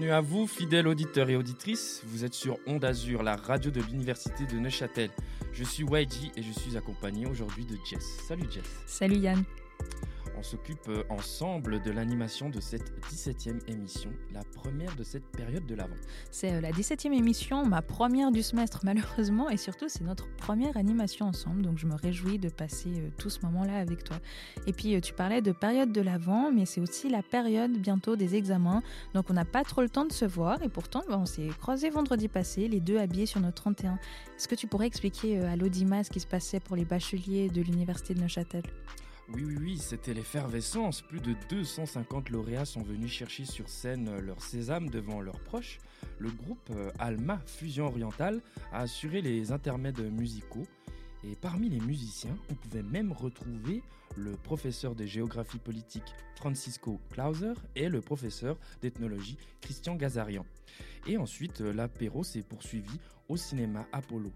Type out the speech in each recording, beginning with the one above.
Bienvenue à vous, fidèles auditeurs et auditrices. Vous êtes sur Onde Azur, la radio de l'Université de Neuchâtel. Je suis YG et je suis accompagné aujourd'hui de Jess. Salut Jess. Salut Yann on s'occupe euh, ensemble de l'animation de cette 17e émission, la première de cette période de l'Avent. C'est euh, la 17e émission, ma première du semestre malheureusement, et surtout c'est notre première animation ensemble, donc je me réjouis de passer euh, tout ce moment-là avec toi. Et puis tu parlais de période de l'Avent, mais c'est aussi la période bientôt des examens, donc on n'a pas trop le temps de se voir, et pourtant bah, on s'est croisés vendredi passé, les deux habillés sur notre 31. Est-ce que tu pourrais expliquer à l'Audima ce qui se passait pour les bacheliers de l'Université de Neuchâtel? Oui, oui, oui, c'était l'effervescence. Plus de 250 lauréats sont venus chercher sur scène euh, leur sésame devant leurs proches. Le groupe euh, Alma Fusion Orientale a assuré les intermèdes musicaux. Et parmi les musiciens, on pouvait même retrouver le professeur de géographie politique Francisco Clauser et le professeur d'ethnologie Christian Gazarian. Et ensuite, euh, l'apéro s'est poursuivi au cinéma Apollo.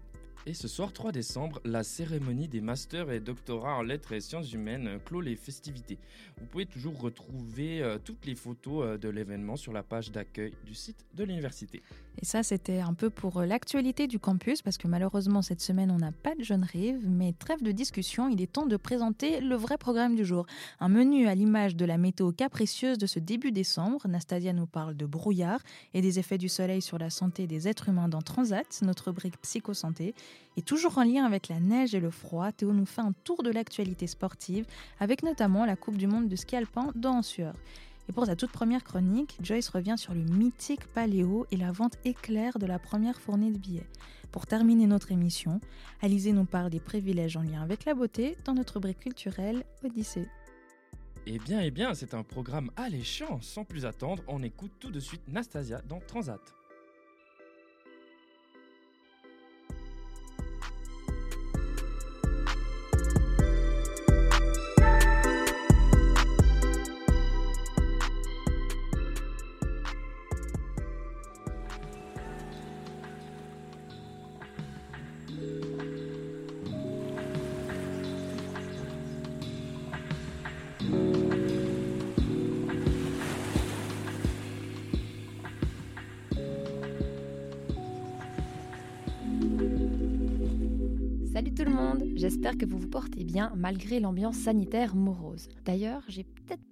Et ce soir 3 décembre, la cérémonie des masters et doctorats en lettres et sciences humaines clôt les festivités. Vous pouvez toujours retrouver euh, toutes les photos euh, de l'événement sur la page d'accueil du site de l'université. Et ça, c'était un peu pour euh, l'actualité du campus, parce que malheureusement, cette semaine, on n'a pas de jeune rive, mais trêve de discussion, il est temps de présenter le vrai programme du jour. Un menu à l'image de la météo capricieuse de ce début décembre. Nastasia nous parle de brouillard et des effets du soleil sur la santé des êtres humains dans Transat, notre brique psychosanté. Et toujours en lien avec la neige et le froid, Théo nous fait un tour de l'actualité sportive, avec notamment la Coupe du Monde de ski alpin dans sueur. Et pour sa toute première chronique, Joyce revient sur le mythique paléo et la vente éclair de la première fournée de billets. Pour terminer notre émission, Alizé nous parle des privilèges en lien avec la beauté dans notre brique culturelle Odyssée. Eh bien, eh bien, c'est un programme alléchant. Sans plus attendre, on écoute tout de suite Nastasia dans Transat. J'espère que vous vous portez bien malgré l'ambiance sanitaire morose. D'ailleurs, j'ai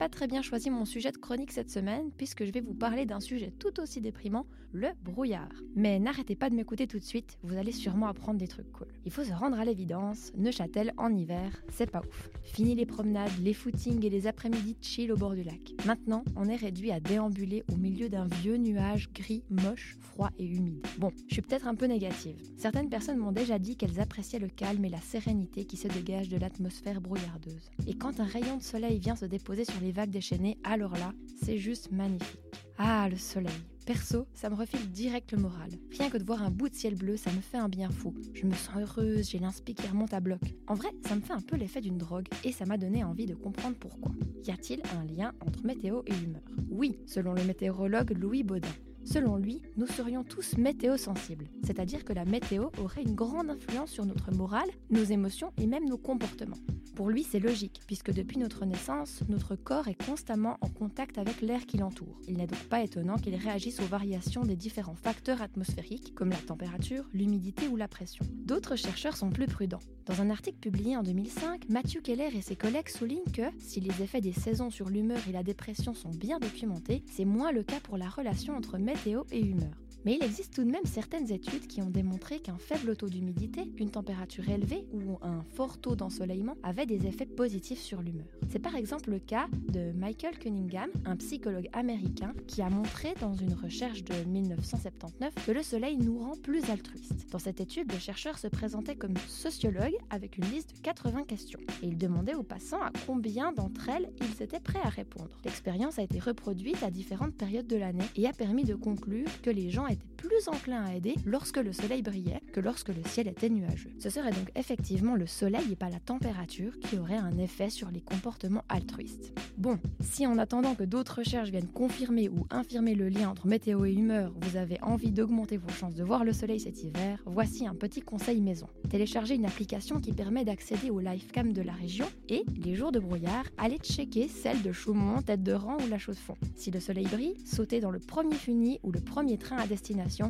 pas très bien choisi mon sujet de chronique cette semaine puisque je vais vous parler d'un sujet tout aussi déprimant, le brouillard. Mais n'arrêtez pas de m'écouter tout de suite, vous allez sûrement apprendre des trucs cool. Il faut se rendre à l'évidence, Neuchâtel en hiver, c'est pas ouf. Fini les promenades, les footings et les après-midi chill au bord du lac. Maintenant, on est réduit à déambuler au milieu d'un vieux nuage gris, moche, froid et humide. Bon, je suis peut-être un peu négative. Certaines personnes m'ont déjà dit qu'elles appréciaient le calme et la sérénité qui se dégagent de l'atmosphère brouillardeuse. Et quand un rayon de soleil vient se déposer sur les vagues déchaînées, alors là, c'est juste magnifique. Ah, le soleil. Perso, ça me refile direct le moral. Rien que de voir un bout de ciel bleu, ça me fait un bien fou. Je me sens heureuse, j'ai l'inspi qui remonte à bloc. En vrai, ça me fait un peu l'effet d'une drogue et ça m'a donné envie de comprendre pourquoi. Y a-t-il un lien entre météo et humeur? Oui, selon le météorologue Louis Baudin. Selon lui, nous serions tous météo-sensibles, c'est-à-dire que la météo aurait une grande influence sur notre morale, nos émotions et même nos comportements. Pour lui, c'est logique, puisque depuis notre naissance, notre corps est constamment en contact avec l'air qui l'entoure. Il n'est donc pas étonnant qu'il réagisse aux variations des différents facteurs atmosphériques, comme la température, l'humidité ou la pression. D'autres chercheurs sont plus prudents. Dans un article publié en 2005, Matthew Keller et ses collègues soulignent que, si les effets des saisons sur l'humeur et la dépression sont bien documentés, c'est moins le cas pour la relation entre météo et humeur. Mais il existe tout de même certaines études qui ont démontré qu'un faible taux d'humidité, une température élevée ou un fort taux d'ensoleillement avaient des effets positifs sur l'humeur. C'est par exemple le cas de Michael Cunningham, un psychologue américain qui a montré dans une recherche de 1979 que le soleil nous rend plus altruistes. Dans cette étude, le chercheur se présentait comme sociologue avec une liste de 80 questions et il demandait aux passants à combien d'entre elles ils étaient prêts à répondre. L'expérience a été reproduite à différentes périodes de l'année et a permis de conclure que les gens étaient plus enclins à aider lorsque le soleil brillait que lorsque le ciel était nuageux. Ce serait donc effectivement le soleil et pas la température qui aurait un effet sur les comportements altruistes. Bon, si en attendant que d'autres recherches viennent confirmer ou infirmer le lien entre météo et humeur, vous avez envie d'augmenter vos chances de voir le soleil cet hiver, voici un petit conseil maison. Téléchargez une application qui permet d'accéder au livecam de la région et, les jours de brouillard, allez checker celle de Chaumont, Tête de Rang ou La Chaux-de-Fonds. Si le soleil brille, sautez dans le premier funi ou le premier train à destination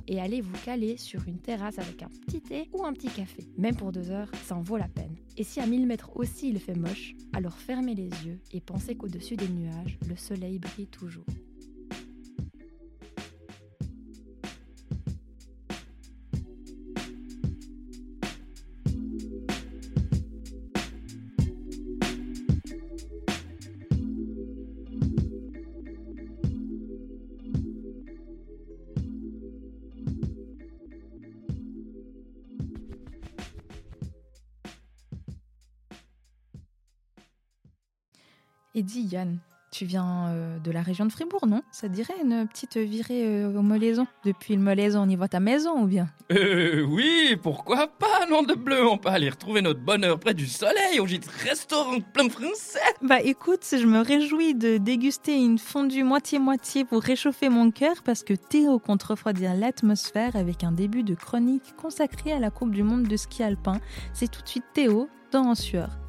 et allez vous caler sur une terrasse avec un petit thé ou un petit café. Même pour deux heures, ça en vaut la peine. Et si à 1000 mètres aussi il fait moche, alors fermez les yeux et pensez qu'au-dessus des nuages, le soleil brille toujours. Et dis Yann, tu viens euh, de la région de Fribourg, non? Ça te dirait une petite virée euh, au Molaison Depuis le Molaison, on y voit ta maison ou bien? Euh, oui, pourquoi pas, nom de bleu. On peut aller retrouver notre bonheur près du soleil au gîte restaurant plein français. Bah écoute, je me réjouis de déguster une fondue moitié-moitié pour réchauffer mon cœur parce que Théo compte refroidir l'atmosphère avec un début de chronique consacré à la Coupe du Monde de ski alpin. C'est tout de suite Théo dans En Sueur.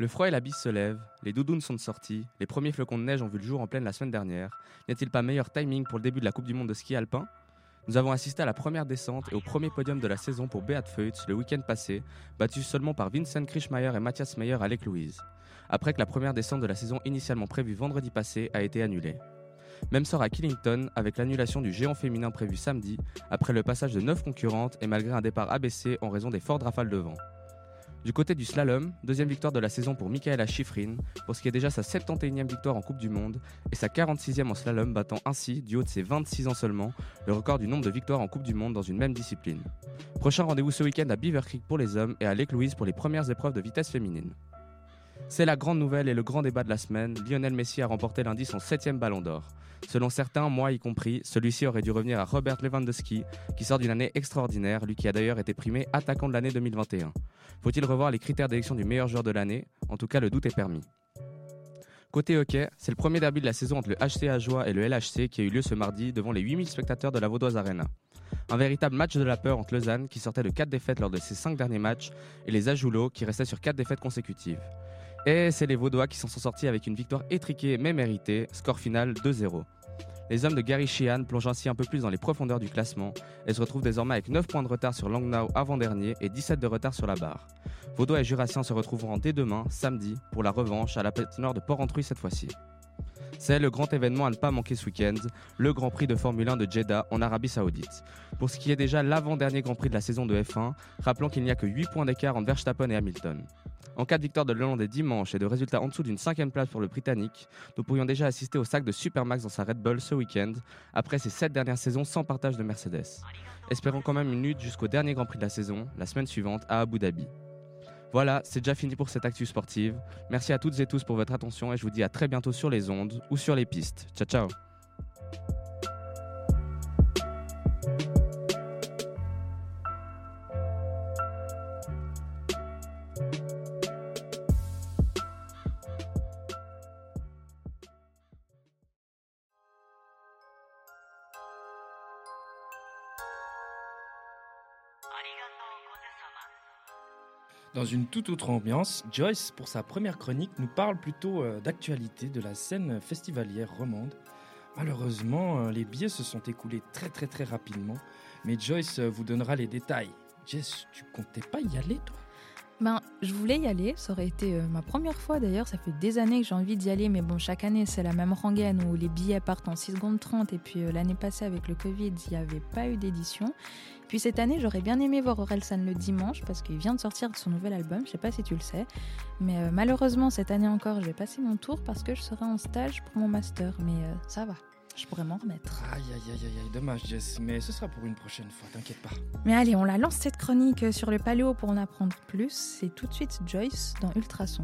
Le froid et la bise se lèvent, les doudounes sont sorties, les premiers flocons de neige ont vu le jour en pleine la semaine dernière. N'y a-t-il pas meilleur timing pour le début de la Coupe du Monde de ski alpin? Nous avons assisté à la première descente et au premier podium de la saison pour Beat Feutz le week-end passé, battu seulement par Vincent Krischmeier et Matthias Meyer à Louise, après que la première descente de la saison initialement prévue vendredi passé a été annulée. Même sort à Killington avec l'annulation du géant féminin prévu samedi, après le passage de 9 concurrentes et malgré un départ abaissé en raison des fortes rafales de vent. Du côté du slalom, deuxième victoire de la saison pour Michaela Schifrin, pour ce qui est déjà sa 71e victoire en Coupe du Monde et sa 46e en slalom, battant ainsi, du haut de ses 26 ans seulement, le record du nombre de victoires en Coupe du Monde dans une même discipline. Prochain rendez-vous ce week-end à Beaver Creek pour les hommes et à Lake Louise pour les premières épreuves de vitesse féminine. C'est la grande nouvelle et le grand débat de la semaine, Lionel Messi a remporté lundi son 7 ballon d'or. Selon certains, moi y compris, celui-ci aurait dû revenir à Robert Lewandowski, qui sort d'une année extraordinaire, lui qui a d'ailleurs été primé attaquant de l'année 2021. Faut-il revoir les critères d'élection du meilleur joueur de l'année? En tout cas, le doute est permis. Côté hockey, c'est le premier derby de la saison entre le HC Ajoie et le LHC qui a eu lieu ce mardi devant les 8000 spectateurs de la Vaudoise Arena. Un véritable match de la peur entre Lausanne, qui sortait de 4 défaites lors de ses 5 derniers matchs, et les Ajoulots, qui restaient sur 4 défaites consécutives. Et c'est les Vaudois qui s'en sont sortis avec une victoire étriquée mais méritée, score final 2-0. Les hommes de Gary Sheehan plongent ainsi un peu plus dans les profondeurs du classement et se retrouvent désormais avec 9 points de retard sur Langnau avant-dernier et 17 de retard sur la barre. Vaudois et Jurassiens se retrouveront dès demain, samedi, pour la revanche à la patinoire de Port-Entruy cette fois-ci. C'est le grand événement à ne pas manquer ce week-end, le Grand Prix de Formule 1 de Jeddah en Arabie Saoudite. Pour ce qui est déjà l'avant-dernier Grand Prix de la saison de F1, rappelons qu'il n'y a que 8 points d'écart entre Verstappen et Hamilton. En cas de victoire de Hollandais dimanche et de résultats en dessous d'une cinquième place pour le Britannique, nous pourrions déjà assister au sac de Supermax dans sa Red Bull ce week-end, après ses 7 dernières saisons sans partage de Mercedes. Espérons quand même une lutte jusqu'au dernier Grand Prix de la saison, la semaine suivante à Abu Dhabi. Voilà, c'est déjà fini pour cette actu sportive. Merci à toutes et tous pour votre attention et je vous dis à très bientôt sur les ondes ou sur les pistes. Ciao ciao Dans une toute autre ambiance, Joyce, pour sa première chronique, nous parle plutôt euh, d'actualité de la scène festivalière romande. Malheureusement, euh, les billets se sont écoulés très très très rapidement, mais Joyce euh, vous donnera les détails. Jess, tu comptais pas y aller, toi? Ben, je voulais y aller, ça aurait été euh, ma première fois d'ailleurs, ça fait des années que j'ai envie d'y aller, mais bon, chaque année c'est la même rengaine où les billets partent en 6 secondes 30, et puis euh, l'année passée avec le Covid, il n'y avait pas eu d'édition. Puis cette année, j'aurais bien aimé voir Orelsan le dimanche, parce qu'il vient de sortir son nouvel album, je sais pas si tu le sais, mais euh, malheureusement cette année encore, je vais passer mon tour parce que je serai en stage pour mon master, mais ça va. Je pourrais m'en remettre. Aïe aïe aïe aïe aïe, dommage Jess, mais ce sera pour une prochaine fois, t'inquiète pas. Mais allez, on la lance cette chronique sur le paléo pour en apprendre plus. C'est tout de suite Joyce dans Ultrason.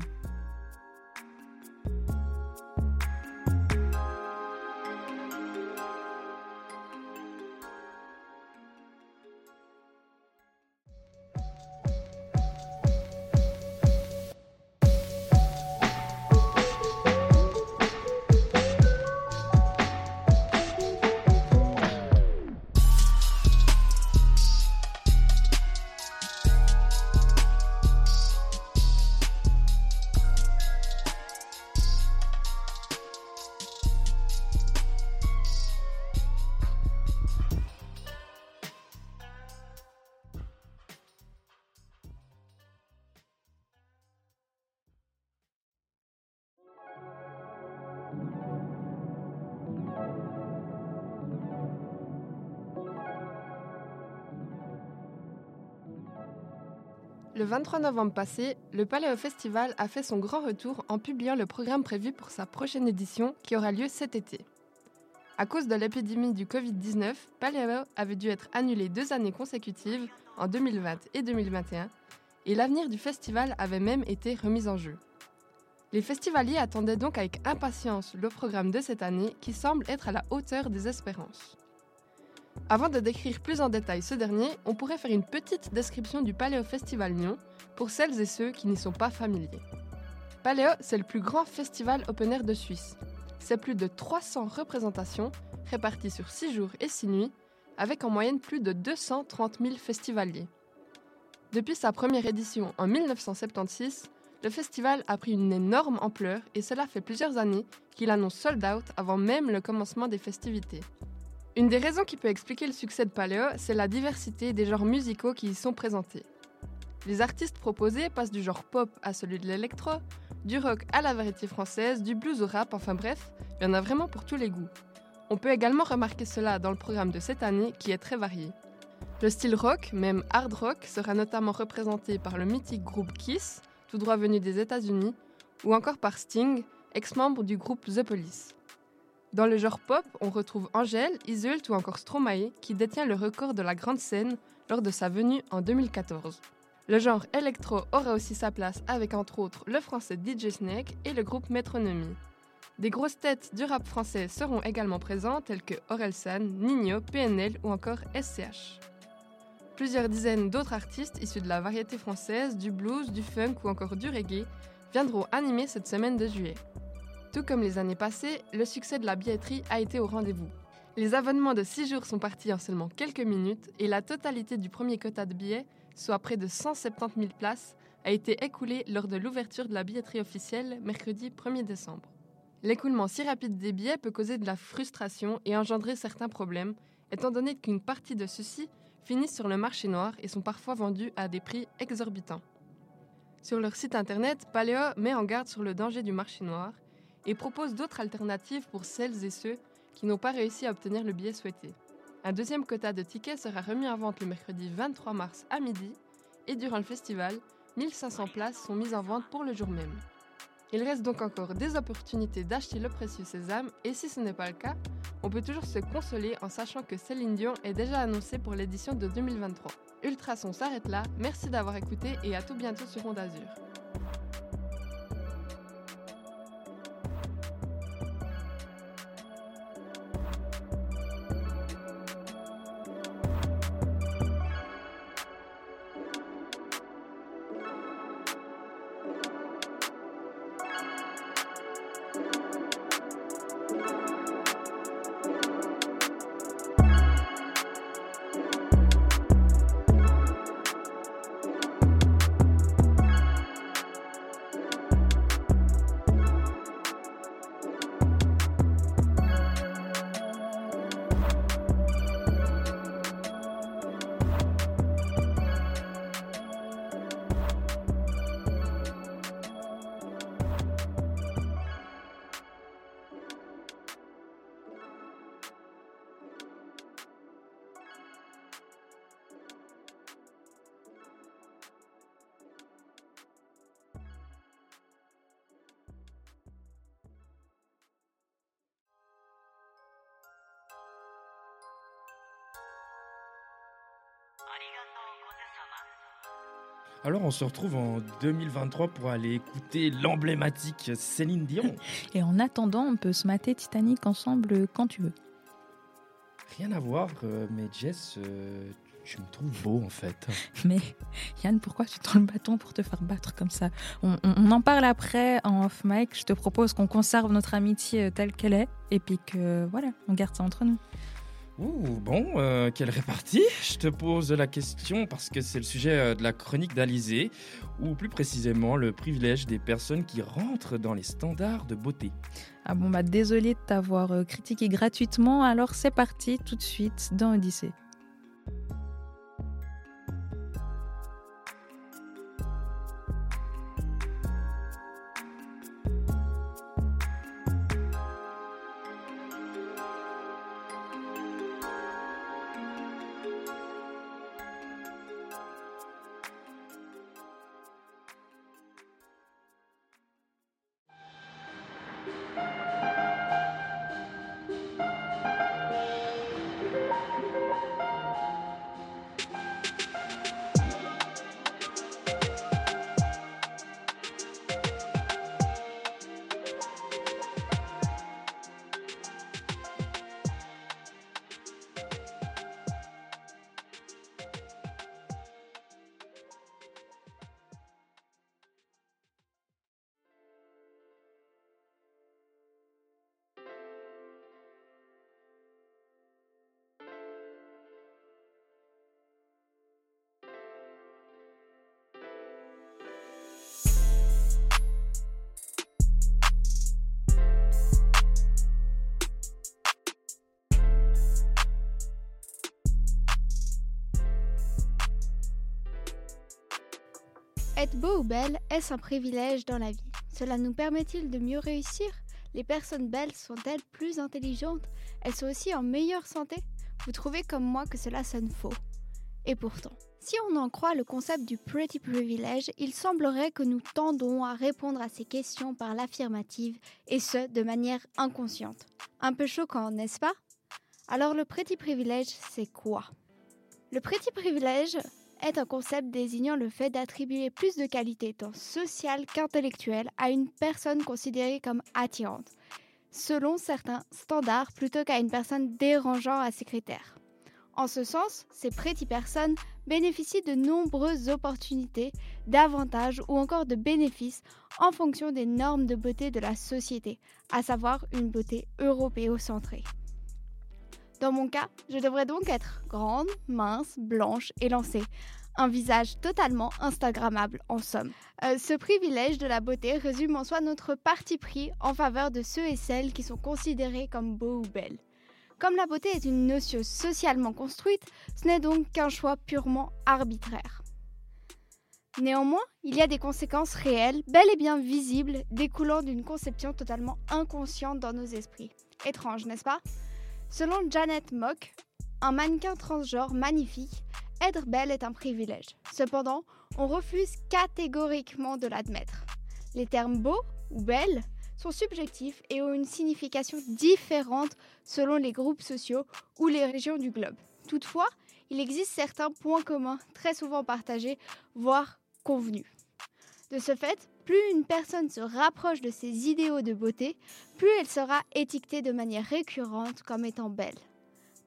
Le 23 novembre passé, le Paléo Festival a fait son grand retour en publiant le programme prévu pour sa prochaine édition qui aura lieu cet été. À cause de l'épidémie du Covid-19, Paléo avait dû être annulé deux années consécutives, en 2020 et 2021, et l'avenir du festival avait même été remis en jeu. Les festivaliers attendaient donc avec impatience le programme de cette année qui semble être à la hauteur des espérances. Avant de décrire plus en détail ce dernier, on pourrait faire une petite description du Paléo Festival Lyon pour celles et ceux qui n'y sont pas familiers. Paléo, c'est le plus grand festival open air de Suisse. C'est plus de 300 représentations réparties sur 6 jours et 6 nuits, avec en moyenne plus de 230 000 festivaliers. Depuis sa première édition en 1976, le festival a pris une énorme ampleur et cela fait plusieurs années qu'il annonce sold out avant même le commencement des festivités. Une des raisons qui peut expliquer le succès de Paléo, c'est la diversité des genres musicaux qui y sont présentés. Les artistes proposés passent du genre pop à celui de l'électro, du rock à la variété française, du blues au rap, enfin bref, il y en a vraiment pour tous les goûts. On peut également remarquer cela dans le programme de cette année qui est très varié. Le style rock, même hard rock, sera notamment représenté par le mythique groupe Kiss, tout droit venu des États-Unis, ou encore par Sting, ex-membre du groupe The Police. Dans le genre pop, on retrouve Angèle, Isult ou encore Stromae qui détient le record de la grande scène lors de sa venue en 2014. Le genre électro aura aussi sa place avec entre autres le français DJ Snake et le groupe Métronomie. Des grosses têtes du rap français seront également présentes telles que Orelsan, Nino, PNL ou encore SCH. Plusieurs dizaines d'autres artistes issus de la variété française, du blues, du funk ou encore du reggae viendront animer cette semaine de juillet. Tout comme les années passées, le succès de la billetterie a été au rendez-vous. Les abonnements de 6 jours sont partis en seulement quelques minutes et la totalité du premier quota de billets, soit près de 170 000 places, a été écoulée lors de l'ouverture de la billetterie officielle mercredi 1er décembre. L'écoulement si rapide des billets peut causer de la frustration et engendrer certains problèmes, étant donné qu'une partie de ceux-ci finissent sur le marché noir et sont parfois vendus à des prix exorbitants. Sur leur site internet, Paléo met en garde sur le danger du marché noir et propose d'autres alternatives pour celles et ceux qui n'ont pas réussi à obtenir le billet souhaité. Un deuxième quota de tickets sera remis en vente le mercredi 23 mars à midi et durant le festival, 1500 places sont mises en vente pour le jour même. Il reste donc encore des opportunités d'acheter le précieux sésame et si ce n'est pas le cas, on peut toujours se consoler en sachant que Céline Dion est déjà annoncée pour l'édition de 2023. Ultrason s'arrête là, merci d'avoir écouté et à tout bientôt sur Onde Azur. Alors on se retrouve en 2023 pour aller écouter l'emblématique Céline Dion. Et en attendant, on peut se mater Titanic ensemble quand tu veux. Rien à voir, euh, mais Jess, euh, tu me trouves beau en fait. Mais Yann, pourquoi tu tends le bâton pour te faire battre comme ça? On, on- on en parle après en off mic. Je te propose qu'on conserve notre amitié telle qu'elle est et puis que voilà, on garde ça entre nous. Ouh, bon, euh, quelle répartie Je te pose la question parce que c'est le sujet euh, de la chronique d'Alizé, ou plus précisément le privilège des personnes qui rentrent dans les standards de beauté. Ah bon bah désolé de t'avoir euh, critiqué gratuitement. Alors c'est parti tout de suite dans Odyssée. Être beau ou belle, est-ce un privilège dans la vie? Cela nous permet-il de mieux réussir? Les personnes belles sont-elles plus intelligentes? Elles sont aussi en meilleure santé? Vous trouvez comme moi que cela sonne faux. Et pourtant, si on en croit le concept du pretty privilege, il semblerait que nous tendons à répondre à ces questions par l'affirmative, et ce, de manière inconsciente. Un peu choquant, n'est-ce pas? Alors le pretty privilege, c'est quoi? Le pretty privilege est un concept désignant le fait d'attribuer plus de qualités tant sociales qu'intellectuelles à une personne considérée comme attirante, selon certains standards plutôt qu'à une personne dérangeant à ces critères. En ce sens, ces pretty personnes bénéficient de nombreuses opportunités, d'avantages ou encore de bénéfices en fonction des normes de beauté de la société, à savoir une beauté européocentrée. Dans mon cas, je devrais donc être grande, mince, blanche et lancée. Un visage totalement Instagrammable en somme. Euh, ce privilège de la beauté résume en soi notre parti pris en faveur de ceux et celles qui sont considérés comme beaux ou belles. Comme la beauté est une notion socialement construite, ce n'est donc qu'un choix purement arbitraire. Néanmoins, il y a des conséquences réelles, bel et bien visibles, découlant d'une conception totalement inconsciente dans nos esprits. Étrange, n'est-ce pas? Selon Janet Mock, un mannequin transgenre magnifique, être belle est un privilège. Cependant, on refuse catégoriquement de l'admettre. Les termes beau ou belle sont subjectifs et ont une signification différente selon les groupes sociaux ou les régions du globe. Toutefois, il existe certains points communs très souvent partagés, voire convenus. De ce fait, plus une personne se rapproche de ses idéaux de beauté, plus elle sera étiquetée de manière récurrente comme étant belle.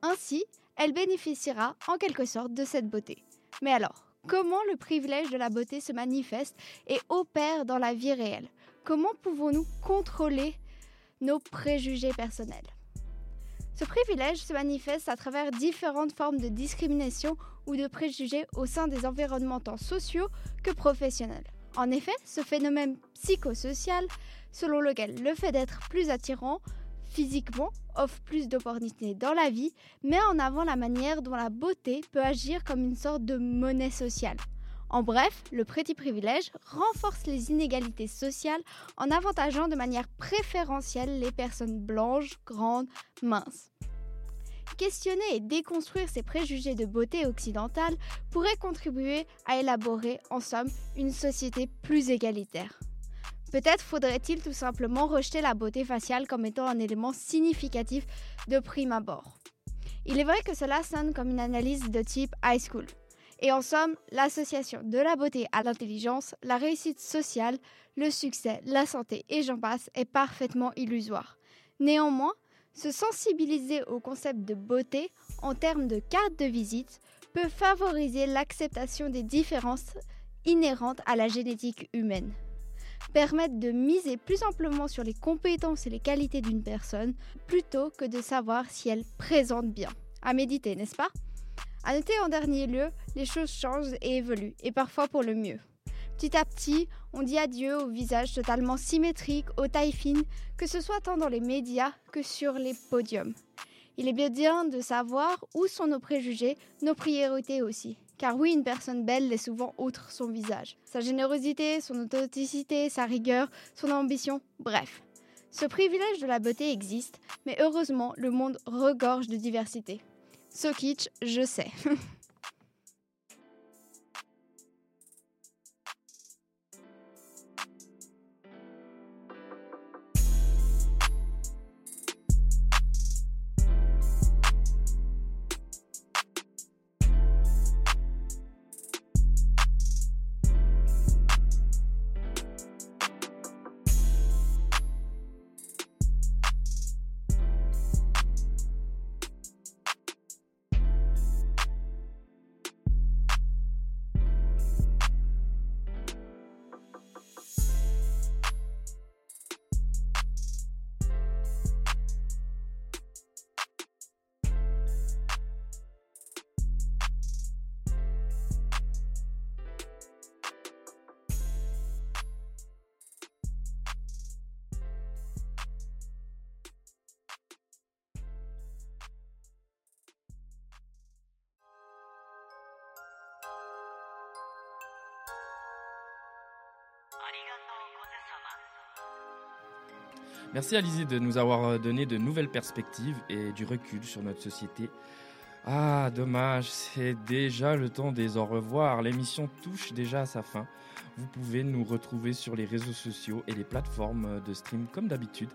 Ainsi, elle bénéficiera en quelque sorte de cette beauté. Mais alors, comment le privilège de la beauté se manifeste et opère dans la vie réelle? Comment pouvons-nous contrôler nos préjugés personnels? Ce privilège se manifeste à travers différentes formes de discrimination ou de préjugés au sein des environnements tant sociaux que professionnels. En effet, ce phénomène psychosocial, selon lequel le fait d'être plus attirant physiquement offre plus d'opportunités dans la vie, met en avant la manière dont la beauté peut agir comme une sorte de monnaie sociale. En bref, le petit privilège renforce les inégalités sociales en avantageant de manière préférentielle les personnes blanches, grandes, minces. Questionner et déconstruire ces préjugés de beauté occidentale pourrait contribuer à élaborer, en somme, une société plus égalitaire. Peut-être faudrait-il tout simplement rejeter la beauté faciale comme étant un élément significatif de prime abord. Il est vrai que cela sonne comme une analyse de type high school. Et en somme, l'association de la beauté à l'intelligence, la réussite sociale, le succès, la santé et j'en passe est parfaitement illusoire. Néanmoins, se sensibiliser au concept de beauté en termes de carte de visite peut favoriser l'acceptation des différences inhérentes à la génétique humaine, permettre de miser plus amplement sur les compétences et les qualités d'une personne plutôt que de savoir si elle présente bien. À méditer, n'est-ce pas? À noter en dernier lieu, les choses changent et évoluent, et parfois pour le mieux. Petit à petit, on dit adieu au visage totalement symétrique, aux tailles fines, que ce soit tant dans les médias que sur les podiums. Il est bien de savoir où sont nos préjugés, nos priorités aussi. Car oui, une personne belle l'est souvent outre son visage. Sa générosité, son authenticité, sa rigueur, son ambition, bref. Ce privilège de la beauté existe, mais heureusement, le monde regorge de diversité. So je sais. Merci Alizé de nous avoir euh, donné de nouvelles perspectives et du recul sur notre société. Ah, dommage, c'est déjà le temps des au revoir. L'émission touche déjà à sa fin. Vous pouvez nous retrouver sur les réseaux sociaux et les plateformes de stream comme d'habitude.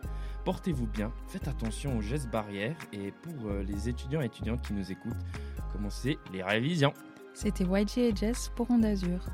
Portez-vous bien, faites attention aux gestes barrières et pour euh, les étudiants et étudiantes qui nous écoutent, commencez les révisions. C'était YG et Jess pour Onde Azur.